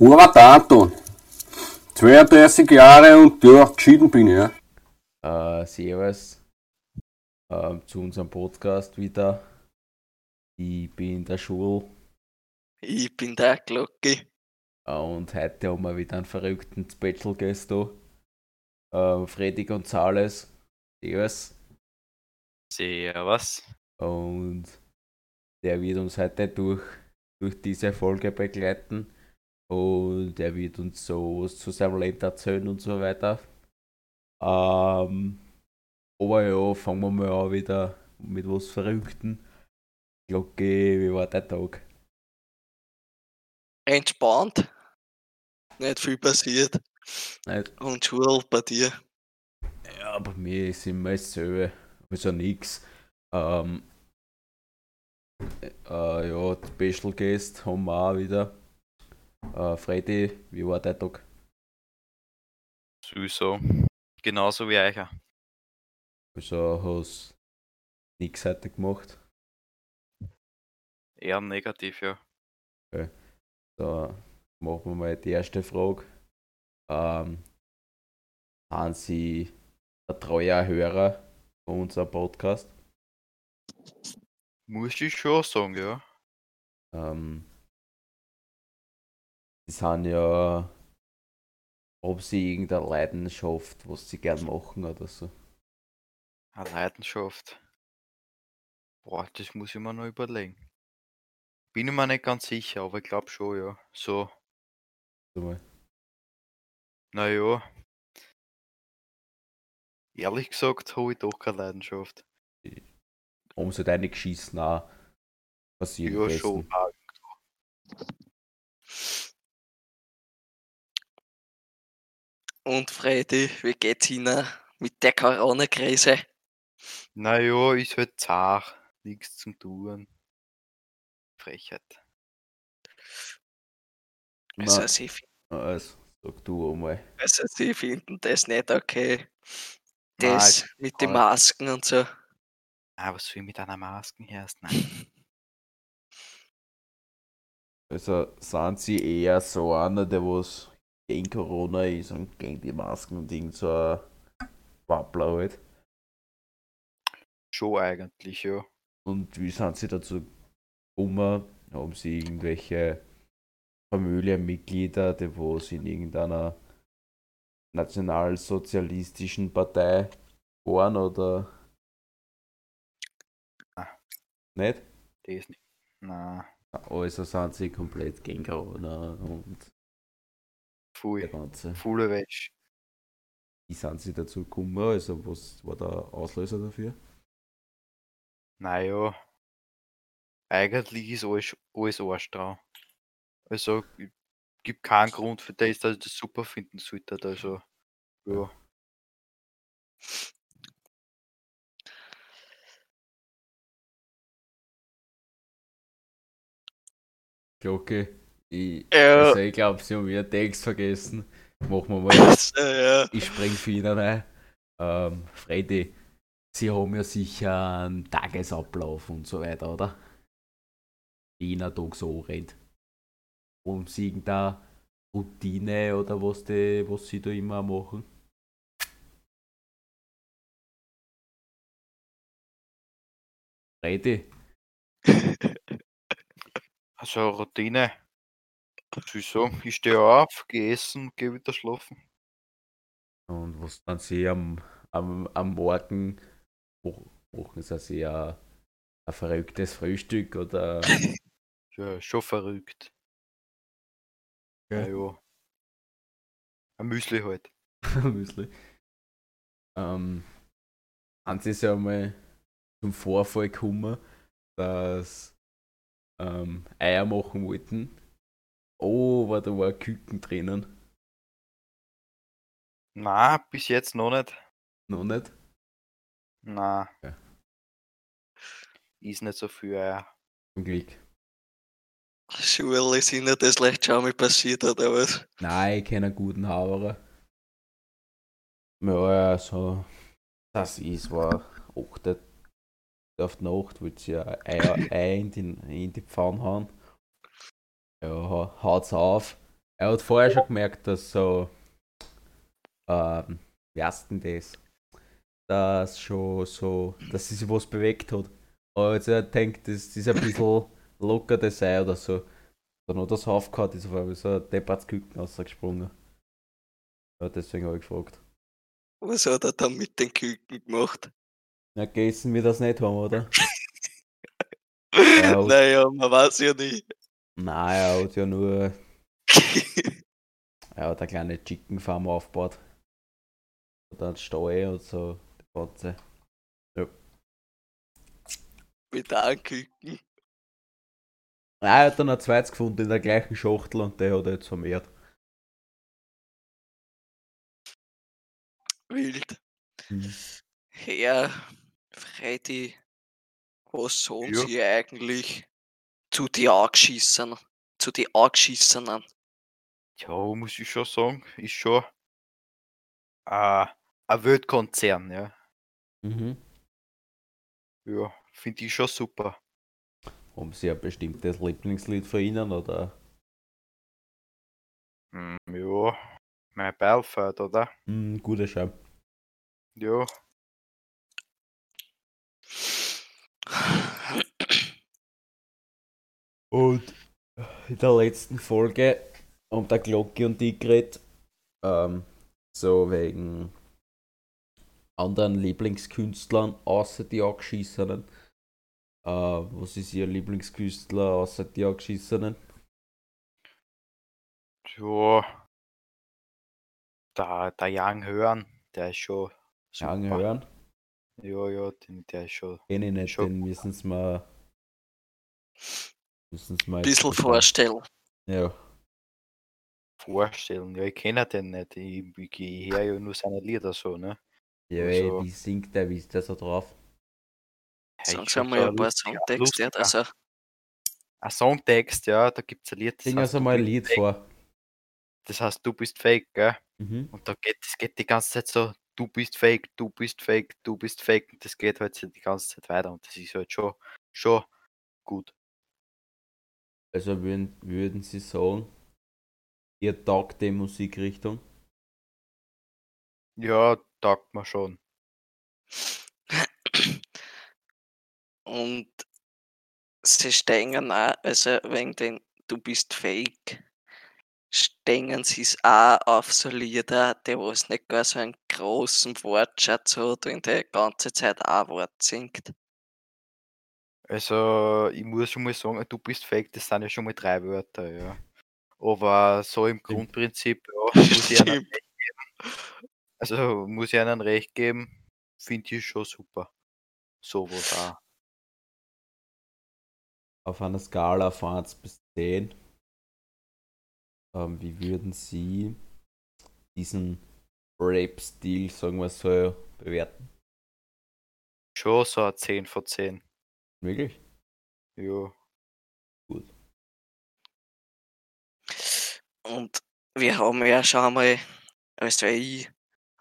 Robert Anton, 32 Jahre und ja, geschieden bin ich, ja. Äh, servus äh, zu unserem Podcast wieder. Ich bin in der Schule Ich bin der Glocki. äh, und heute haben wir wieder einen verrückten Special Guest da. Äh, Freddy Gonzales. Servus. Servus. Und der wird uns heute durch, durch diese Folge begleiten. Und er wird uns so was zu seinem Leben erzählen und so weiter. Ähm, aber ja, fangen wir mal an wieder mit was Verrückten. Glocke, wie war der Tag? Entspannt. Nicht viel passiert. Nicht? Und Schule bei dir. Ja, bei mir ist immer dasselbe. Also nix. Ähm, äh, ja, Special Guest haben wir auch wieder. Äh, Freddy, wie war der Tag? Sowieso. Genauso wie euch. auch. Also hast nix heute gemacht. Eher negativ, ja. Da machen wir mal die erste Frage. Ähm, sind Sie ein treuer Hörer von unserem Podcast? Muss ich schon sagen, ja. Ähm, Sie sind ja, ob Sie irgendeine Leidenschaft, was Sie gern machen oder so. Eine Leidenschaft. Boah, das muss ich mir noch überlegen. Bin ich mir nicht ganz sicher, aber ich glaube schon, ja. So, So mal. naja. Ehrlich gesagt habe ich doch keine Leidenschaft. Haben Sie deine geschissen auch passieren Ja, schon. auch. Und Freddy, wie geht's Ihnen mit der Corona-Krise? Naja, ist halt zart. Nichts zum tun. Frechheit. Also Na, Sie, also, sag du einmal. also Sie finden das nicht okay. Nein, Das ich mit den nicht. Masken und so. Ah, was ich mit einer Maske erst? Nein. Also sind Sie eher so einer, der was gegen Corona ist und gegen die Masken und irgend so ein Wappler halt. Schon eigentlich, ja. Und wie sind Sie dazu gekommen? Haben Sie irgendwelche Familienmitglieder, die was in irgendeiner nationalsozialistischen Partei waren oder Ah. nicht? Das nicht. Nein, Also sind Sie komplett gegen Corona und pfui. ganze. Volle Wäsche. Wie sind Sie dazu gekommen? Also was war der Auslöser dafür? Naja, eigentlich ist alles, alles Arsch dran. Also, gibt keinen Grund für das, dass ich das super finden sollte. Also, ja. Glocke. Ich, Ja. also ich glaube, Sie haben wieder Text vergessen. Machen wir mal. Also, ja. Ich spring für ihn rein. Ähm, Freddy, Sie haben ja sicher einen Tagesablauf und so weiter, oder? Ein Tag so rennt. Haben Sie irgendeine Routine oder was, die, was Sie da immer machen? Freddy, Also, Routine. Wieso? Ich stehe auf, gehe essen, gehe wieder schlafen. und was dann Sie am, am, am Morgen machen Sie sich ein, ein verrücktes Frühstück oder Ja, schon verrückt. Ja, ja. Ein Müsli halt. Müsli. Ähm, haben Sie es ja mal zum Vorfall gekommen, dass ähm, Eier machen wollten. Oh, aber da war ein Küken drinnen. Na, bis jetzt noch nicht. Noch nicht? Na. Ja. Ist nicht so viel Eier. Zum Glück. Schule ist Ihnen das leicht schon mal passiert, oder was? Nein, ich kenne einen guten Hauerer. Ja, ja, so. Das ist, war 8. auf die Nacht, wollte sie ein Ei, Ei in, die, in die Pfanne hauen. Ja, ha- haut's auf. Er hat vorher schon gemerkt, dass so, ähm, wie heißt denn das? Dass schon so, dass sie sich was bewegt hat. Aber jetzt er denkt, das ist ein bisschen locker das sei oder so. Dann hat er es aufgehört, ist auf einmal so ein depperts Küken rausgesprungen. Ja, deswegen habe ich gefragt. Was hat er dann mit den Küken gemacht? Na, gegessen wir das nicht haben, oder? Ja. naja, man weiß ja nicht. Nein, er hat ja nur, er hat eine kleine Chicken Farm aufgebaut. Und dann Stall und so, die ganze. mit einem Küken. Nein, er hat dann ein zweites gefunden in der gleichen Schachtel und der hat er jetzt vermehrt. Wild. Mhm. Herr Freddy, was sagen Ja. Sie eigentlich zu die Angeschissenen? Zu die Angeschissenen? Ja, muss ich schon sagen, ist schon äh, ein Weltkonzern, ja. Mhm. Ja, finde ich schon super. Haben Sie ein bestimmtes Lieblingslied von Ihnen oder? Hm, ja, mein Belfort, oder? Mhm, guter Schau. Ja, Und in der letzten Folge haben der Glocke und ich geredet, ähm, so wegen anderen Lieblingskünstlern außer die Angeschissenen. Äh, was ist Ihr Lieblingskünstler außer die Angeschissenen? ja. Der, der Young Hören, der ist schon super. Young hören? Ja, ja, den, der ist schon. Kenn ich nicht, Schon den müssen Sie mal. Müssen Sie mal. Bisschen vorstellen. Ja. vorstellen. Ja, ich kenne den nicht. Ich, ich, ich höre ja nur seine Lieder so, ne? Ja, Also- ey, wie singt der, wie ist der so drauf? Ja, Sagen Sie schon mal ein paar Songtexte. lustiger- Also, Ein Songtext, ja, da gibt es ein Lied. Das Sing heißt, also du mal ein bist Lied fake. vor. Das heißt, du bist fake, gell? Mhm. Und da geht es geht die ganze Zeit so, du bist fake, du bist fake, du bist fake. Und das geht halt die ganze Zeit weiter. Und das ist halt schon, schon gut. Also würden, würden Sie sagen, ihr taugt die Musikrichtung? Ja, taugt mir schon. und sie stehen auch, also wegen den Du bist fake, stehen sie es auch auf so Lieder, die was nicht gar so einen großen Wortschatz hat und die ganze Zeit auch Wort singt. Also, ich muss schon mal sagen, du bist fake, das sind ja schon mal drei Wörter, ja. Aber so im Grundprinzip, ja, muss ich einen Stimmt. recht geben. Also, muss ich einen recht geben, finde ich schon super. Sowas auch. Auf einer Skala von 1 bis 10. Ähm, wie würden Sie diesen Rap-Stil, sagen wir so, bewerten? Schon so ein 10 von 10. Wirklich? Ja. Und wir haben ja schon einmal, also ich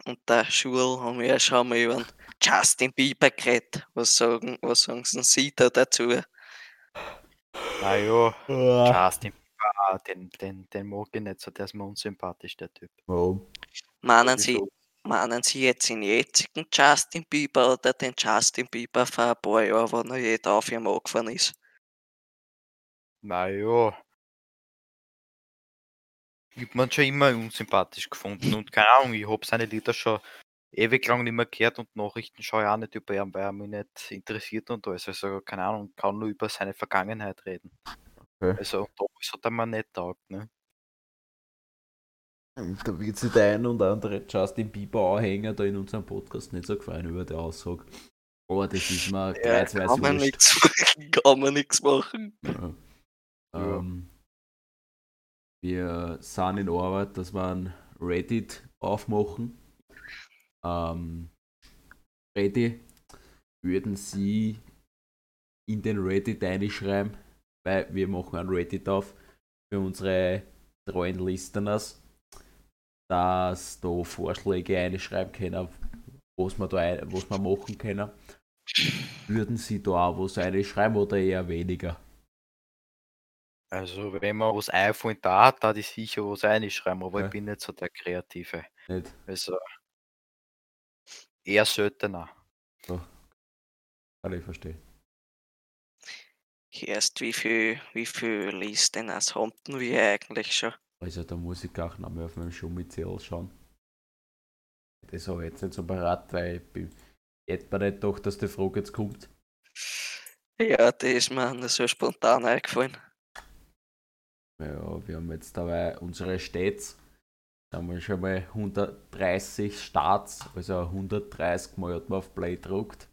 und der Schul haben wir ja schon einmal über den Justin Bieber geredet. Was sagen, was sagen Sie da dazu? Naja, Ah. Justin Bieber, ah, den, den, den mag ich nicht so, der ist mir unsympathisch, der Typ. Warum? Meinen Sie? Meinen Sie jetzt den jetzigen Justin Bieber oder den Justin Bieber vor ein paar Jahren, wo noch jeder auf ihm angefahren ist? Naja. Ich hab man schon immer unsympathisch gefunden und keine Ahnung, ich hab seine Lieder schon ewig lang nicht mehr gehört und Nachrichten schaue ich auch nicht über ihn, weil er mich nicht interessiert und alles. Also keine Ahnung, kann nur über seine Vergangenheit reden. Okay. Also damals hat er mir nicht taugt, ne? Da wird sich der ein und andere Justin Bieber-Anhänger da in unserem Podcast nicht so gefallen über die Aussage. Aber das ist mir Ja, kann man nichts machen, kann man nichts machen. Ja. Ja. Ähm, wir sind in Arbeit, dass wir ein Reddit aufmachen. Ähm, Reddit, würden Sie in den Reddit einschreiben, weil wir machen ein Reddit auf für unsere treuen Listeners, dass da Vorschläge einschreiben können, was wir da ein, was wir machen können. Würden Sie da auch was einschreiben oder eher weniger? Also, wenn man was iPhone da hat, da ich sicher was reinschreiben, aber Ja. ich bin nicht so der Kreative. Nicht? Also, eher seltener. Kann ich verstehen. Erst wie viel, wie viel Listen als hatten wir eigentlich schon? Also da muss ich auch noch mal auf meinem Schummi-Zettel schauen. Das habe ich jetzt nicht so parat, weil ich bin hätte mir nicht gedacht, dass die Frage jetzt kommt. Ja, die ist mir nur so spontan eingefallen. Ja, wir haben jetzt dabei unsere Stats. Da haben wir schon mal 130 Starts, also 130 Mal hat man auf Play gedruckt.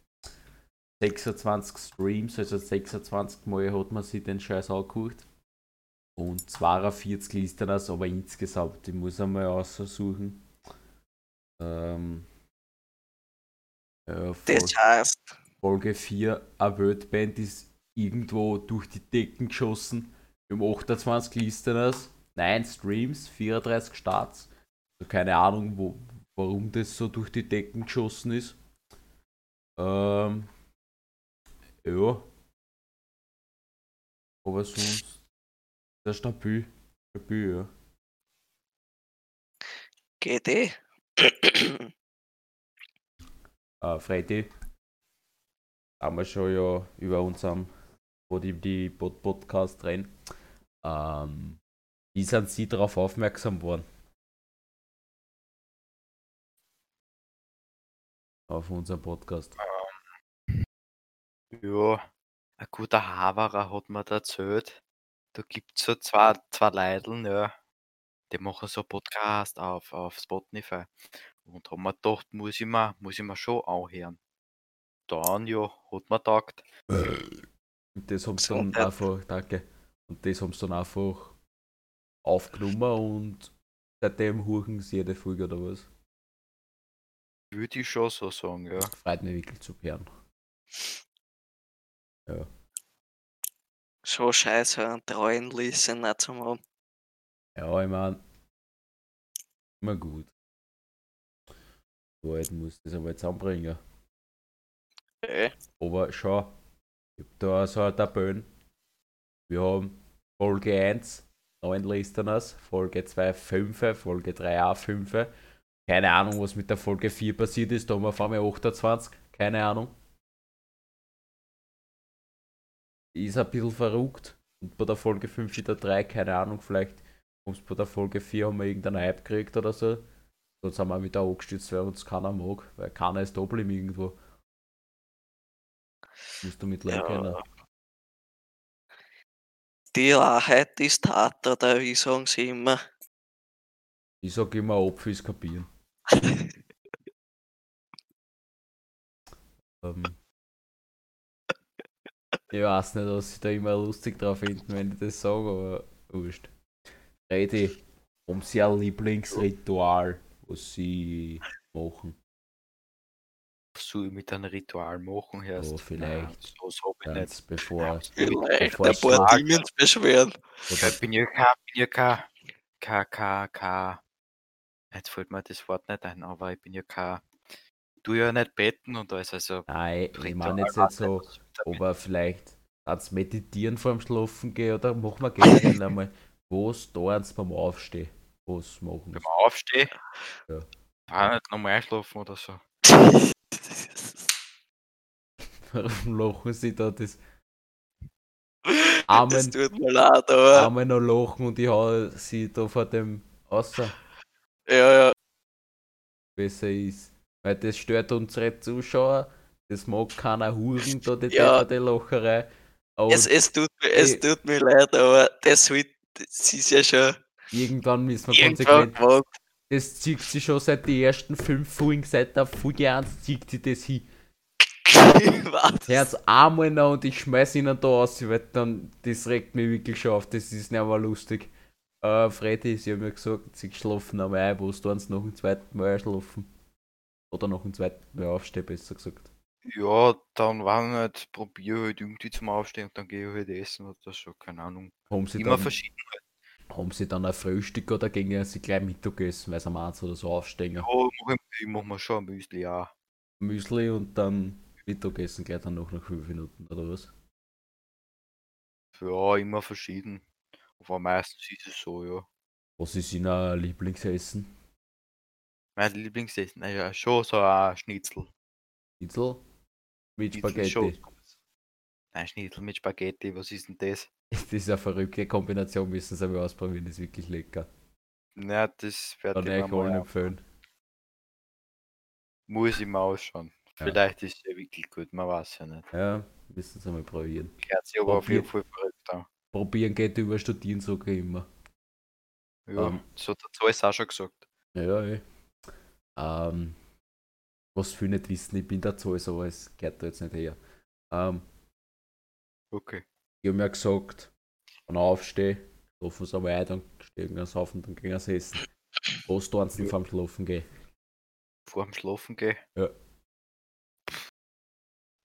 26 Streams, also 26 Mal hat man sich den Scheiß angeguckt. Und 42 Listeners, aber insgesamt, ich muss einmal aussuchen. Ähm, ja, voll. Das heißt, Folge 4, eine Worldband ist irgendwo durch die Decken geschossen. Wir haben 28 Listeners, 9 Streams, 34 Starts. Also keine Ahnung, wo, warum das so durch die Decken geschossen ist. Ähm, ja. Aber sonst, der stabil. Stabil, ja. geht eh. äh, Freddy, haben wir schon ja über unserem Body die Pod Podcast drin. Ähm, wie sind Sie darauf aufmerksam worden? Auf unserem Podcast. Ja, ein guter Haverer hat mir da erzählt. Da gibt es so zwei, zwei Leideln, ja. Die machen so Podcast auf, auf Spotify. Und haben mir gedacht, muss ich mir, muss ich mir schon anhören. Dann, ja, hat mir gedacht, Und das haben sie dann Gesundheit. einfach, danke. Und das haben sie dann einfach aufgenommen und seitdem huchen sie jede Folge oder was? würde ich schon so sagen, ja. Freut mich wirklich zu hören. So scheiße, einen treuen Listener zu haben. Ja, ich mein, immer gut. So, jetzt muss ich das einmal zusammenbringen. Äh, Aber schau, ich hab da so eine Tabelle. Wir haben Folge 1, 9 Listeners, Folge 2, 5, Folge 3, auch 5. Keine Ahnung, was mit der Folge 4 passiert ist, da haben wir auf einmal 28, keine Ahnung. Ist ein bisschen verrückt. Und bei der Folge 5 wieder 3, keine Ahnung, vielleicht kommst bei der Folge 4 haben wir irgendeinen Hype gekriegt oder so. Sonst haben wir wieder angestützt, weil uns keiner mag, weil keiner ist geblieben irgendwo. Musst du mit leben Ja. können. die Wahrheit ist hart, oder wie sagen sie immer? Ich sag immer Apfel kapieren. Ähm, ich weiß nicht, was sie da immer lustig drauf finden, wenn ich das sage, aber wurscht. Rede, sie ein Lieblingsritual, was sie machen? Was soll ich mit einem Ritual machen, Herst? Oh, vielleicht. Nein, so so bin ich nicht. Bevor. Vielleicht Bevor ein ich paar mag. Dinge beschweren. Oder, Ich bin ja kein, bin ja kein, kein, kein, kein, jetzt fällt mir das Wort nicht ein, aber ich bin ja kein, ich tu ja nicht betten und alles, also. nein, ich Ritual meine jetzt nicht so, nicht. Aber vielleicht als meditieren vor dem Schlafen gehen oder machen wir generell einmal, was da beim Aufstehen? Was machen man aufsteht, Ja. ja. nicht nochmal einschlafen oder so. Warum lachen sie da das Das Amen, tut mir leid, aber Amen noch lachen und ich hau sie da vor dem außer ja, ja. besser ist. Weil das stört unsere Zuschauer, das mag keiner Huren, da die Ja. Lacherei. Aber Es, es, tut, mir- es tut mir leid, aber das, wird, das ist ja schon irgendwann müssen wir irgendwann konsequent. gemacht. Das zieht sie schon seit den ersten fünf Folgen, seit der Folge 1 zieht sie das hin. Herz einmal noch und ich schmeiß ihnen da aus, weil dann, das regt mich wirklich schon auf, das ist nicht mehr lustig. Äh, Freddy, sie haben ja gesagt, sie schlafen am ein, wo du noch ein zweites Mal schlafen. Oder noch ein zweites Mal aufstehen, besser gesagt. Ja, dann war nicht, probiere halt irgendwie zum Aufstehen und dann gehe ich halt essen oder so, keine Ahnung. Haben sie, Immer dann, verschieden. haben sie dann ein Frühstück oder gingen sie gleich Mittagessen, weil sie am 1 oder so aufstehen? Ja, mach ich, ich mach mir schon ein Müsli, ja. Müsli und dann Mittagessen gleich dann noch nach 5 Minuten oder was? Ja, immer verschieden. Aber meistens ist es so, ja. Was ist Ihnen Lieblingsessen? Mein Lieblingsessen, naja, schon so ein Schnitzel. Schnitzel? Mit Spaghetti. Nein, Schnitzel mit Spaghetti, was ist denn das? Das ist eine verrückte Kombination, müssen Sie aber ausprobieren, das ist wirklich lecker. Na, das werde ich euch allen mal empfehlen. Muss ich mal ausschauen. Ja. Vielleicht ist es ja wirklich gut, man weiß ja nicht. Ja, müssen Sie mal probieren. Hört sich aber auf jeden Fall verrückt an. Probieren geht über Studieren sogar immer. Ja, Ähm. so hat der Zoll auch schon gesagt. Ja, eh. Ähm, was viele nicht wissen, ich bin dazu so, es geht da jetzt nicht her. Ähm, Okay. ich habe mir gesagt, wenn ich aufstehe, schlafen sie einmal ein, dann stehen sie auf und dann gehen sie essen. Was tun sie denn vom Schlafen gehen? Vor dem Schlafen gehen. Ja.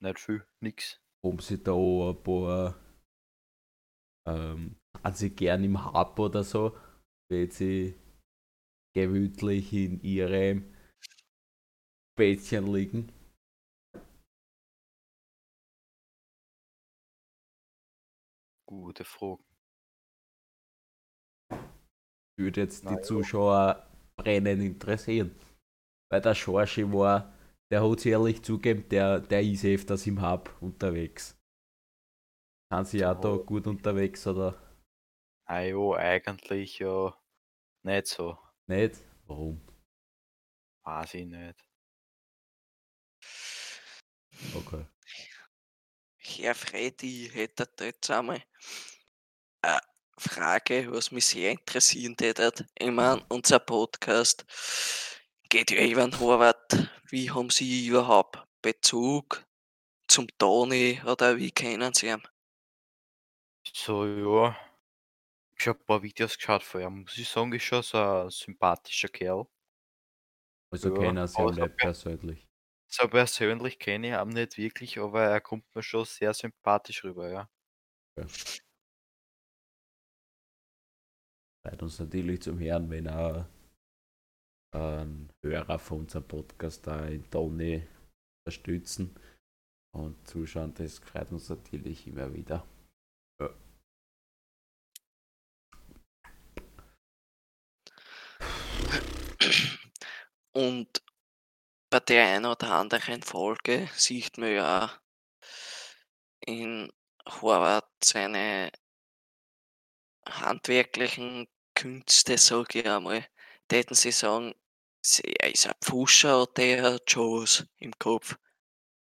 Nicht viel, nix. Haben sie da ein paar, ähm, haben sie gern im Hab oder so, wenn sie gemütlich in ihrem Bettchen liegen. Gute Frage. würde jetzt Na die ja. Zuschauer brennend interessieren. Weil der Schorschi war, der hat sich ehrlich zugeben, der, der ist öfters im Hub unterwegs. Sind sie auch da Ja. gut unterwegs oder Ah ja, eigentlich ja nicht so. nicht? Warum? Weiß ich nicht. Okay. Herr Freddy, ich hätte da jetzt einmal eine Frage, was mich sehr interessieren würde. Ich meine, unser Podcast geht ja über den Horvath. Wie haben Sie überhaupt Bezug zum Toni oder wie kennen Sie ihn? So, ja. Ich habe ein paar Videos geschaut von ihm. Muss ich sagen, ist schon so ein sympathischer Kerl. Also Ja, kennen sie ihn so nicht persönlich. So persönlich kenne ich ihn nicht wirklich, aber er kommt mir schon sehr sympathisch rüber, ja. Freut uns natürlich zum Hören, wenn auch ein Hörer von unserem Podcast da in Toni unterstützen und zuschauen. Das freut uns natürlich immer wieder. Ja. Und bei der einen oder anderen Folge sieht man ja in Horvath seine handwerklichen Künste, sage ich einmal. Täten Sie sagen, sie- er ist ein Pfuscher oder er hat schon was im Kopf?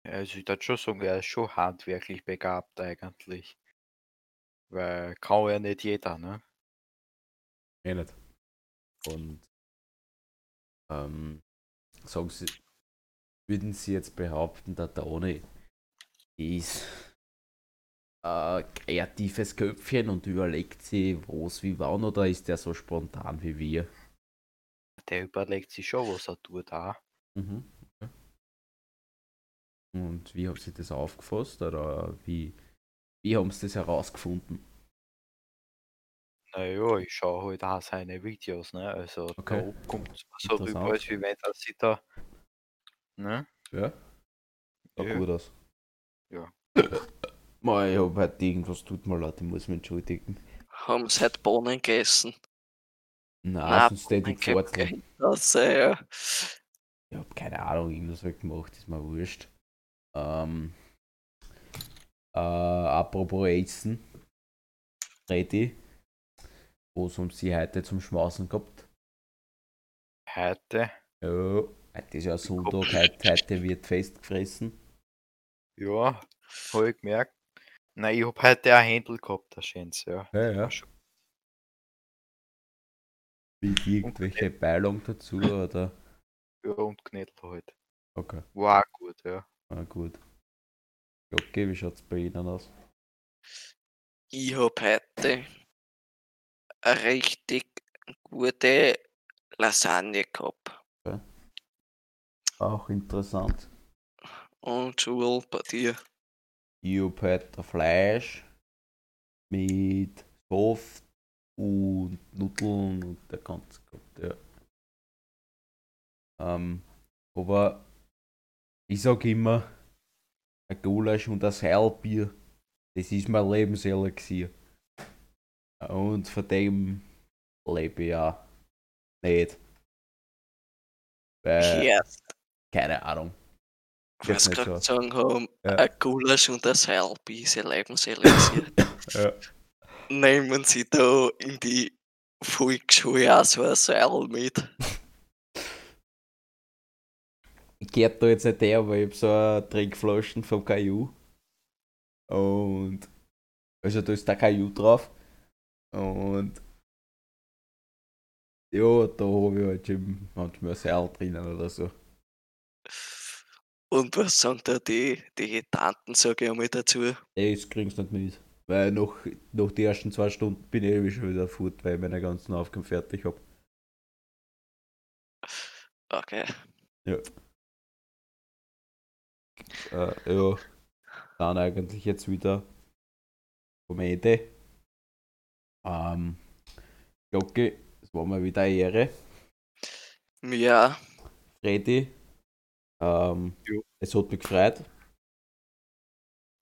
Also ich würde schon sagen, er ist schon handwerklich begabt eigentlich. Weil kann ja nicht jeder, ne? Eh nicht. Und ähm, sagen Sie, würden Sie jetzt behaupten, der Toni ist ein kreatives Köpfchen und überlegt sie, was wie wann, oder ist der so spontan wie wir? Der überlegt sich schon, was er tut auch. Mhm. Okay. Und wie haben Sie das aufgefasst oder wie, wie haben Sie das herausgefunden? Naja, ich schaue halt auch seine Videos, ne? Also Okay. da kommt es so rüber, als wie wenn er sich da. Ne? Ja? Schaut Ja. gut aus. Ja. Mei, ich hab heute irgendwas tut mir leid, ich muss mich entschuldigen. Haben Sie heute Bohnen gegessen? Nein, Nein, sonst hätte ich äh, ja. Ich hab keine Ahnung, irgendwas ich gemacht, ist mir wurscht. Ähm, äh, apropos Essen. Ready. Was haben Sie heute zum Schmausen gehabt? Heute, Ja, heute ist ja Sonntag, heute, heute wird fest gefressen. ja, habe ich gemerkt. Nein, ich habe heute ein Händel gehabt, das schönste, ja. Ja, ja. Mit irgendwelche Beilung dazu, oder? Ja, und Knädel halt. Okay, War auch gut, ja. na gut. Okay, wie schaut's bei Ihnen aus? Ich habe heute eine richtig gute Lasagne gehabt. Auch interessant. Und Schul bei dir. Heute Fleisch mit Soft und Nudeln und der ganze Gott, ja. Ähm, aber ich sag immer, ein Gulasch und ein Seilbier, das ist mein Lebenselixier. Und von dem lebe ich ja nicht. Weil, Yes. Keine Ahnung. Jetzt ich gerade so. sagen haben, Ja. ein Gulasch und ein Seilbisse Lebenselixier. Ja. Nehmen Sie da in die Volksschule auch so ein Seil mit. Ich gehört da jetzt nicht her, aber ich hab so eine Trinkflaschen vom KU. Und. Also da ist der KU drauf. Und. Ja, da habe ich halt schon manchmal ein Seil drinnen oder so. Und was sagen da die, die Tanten, sage ich einmal dazu? Das kriegst du nicht mit. Weil nach, nach den ersten zwei Stunden bin ich eh schon wieder fort, weil ich meine ganzen Aufgaben fertig habe. Okay. Äh, ja. Dann eigentlich jetzt wieder vom Ende. Ähm, Glocke, es war mal wieder eine Ehre. Ja, Freddy. Ähm, es hat mich gefreut,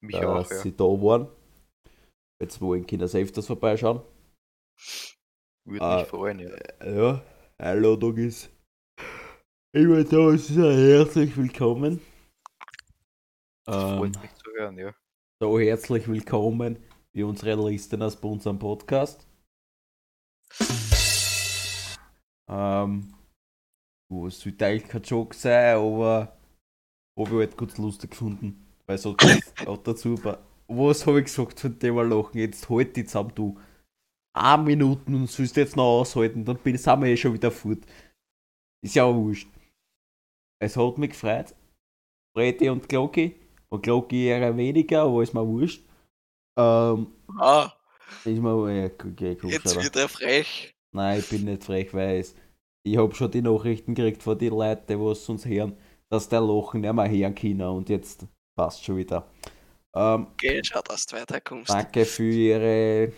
Mich dass auch, ja. sie da waren. Jetzt wollen Kinder öfters vorbeischauen. Würde Ah, mich freuen, ja. Äh, Ja, Einladung ist immer da, ist sehr herzlich willkommen. Das Ähm, freut mich zu hören, ja. so herzlich willkommen wie unsere Listeners bei unserem Podcast. Ähm, wo es sollte eigentlich kein Joke sein, aber habe ich halt kurz lustig gefunden. Weil so auch dazu, aber was habe ich gesagt von dem Lachen? Jetzt halt die zusammen, du. Eine Minuten und sollst jetzt noch aushalten, dann bin, sind wir eh schon wieder fort. Ist ja auch wurscht. Es hat mich gefreut. Freddy und Glocki. Und Glocki eher weniger, aber ist mir wurscht. Ähm, ah, ist mir, ja, okay, komm, jetzt schau. wieder frech. Nein, ich bin nicht frech, weil es, ich habe schon die Nachrichten gekriegt von den Leuten, die was uns hören, dass der Lachen nicht mehr hören können und jetzt passt schon wieder. Ähm, Geh, schau, dass du weiterkommst. danke für Ihre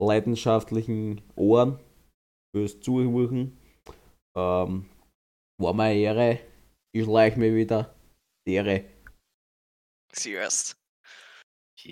leidenschaftlichen Ohren, fürs Zuhören. Ähm, war mir eine Ehre. Ich schleich mir wieder. Die Ehre. Siehst.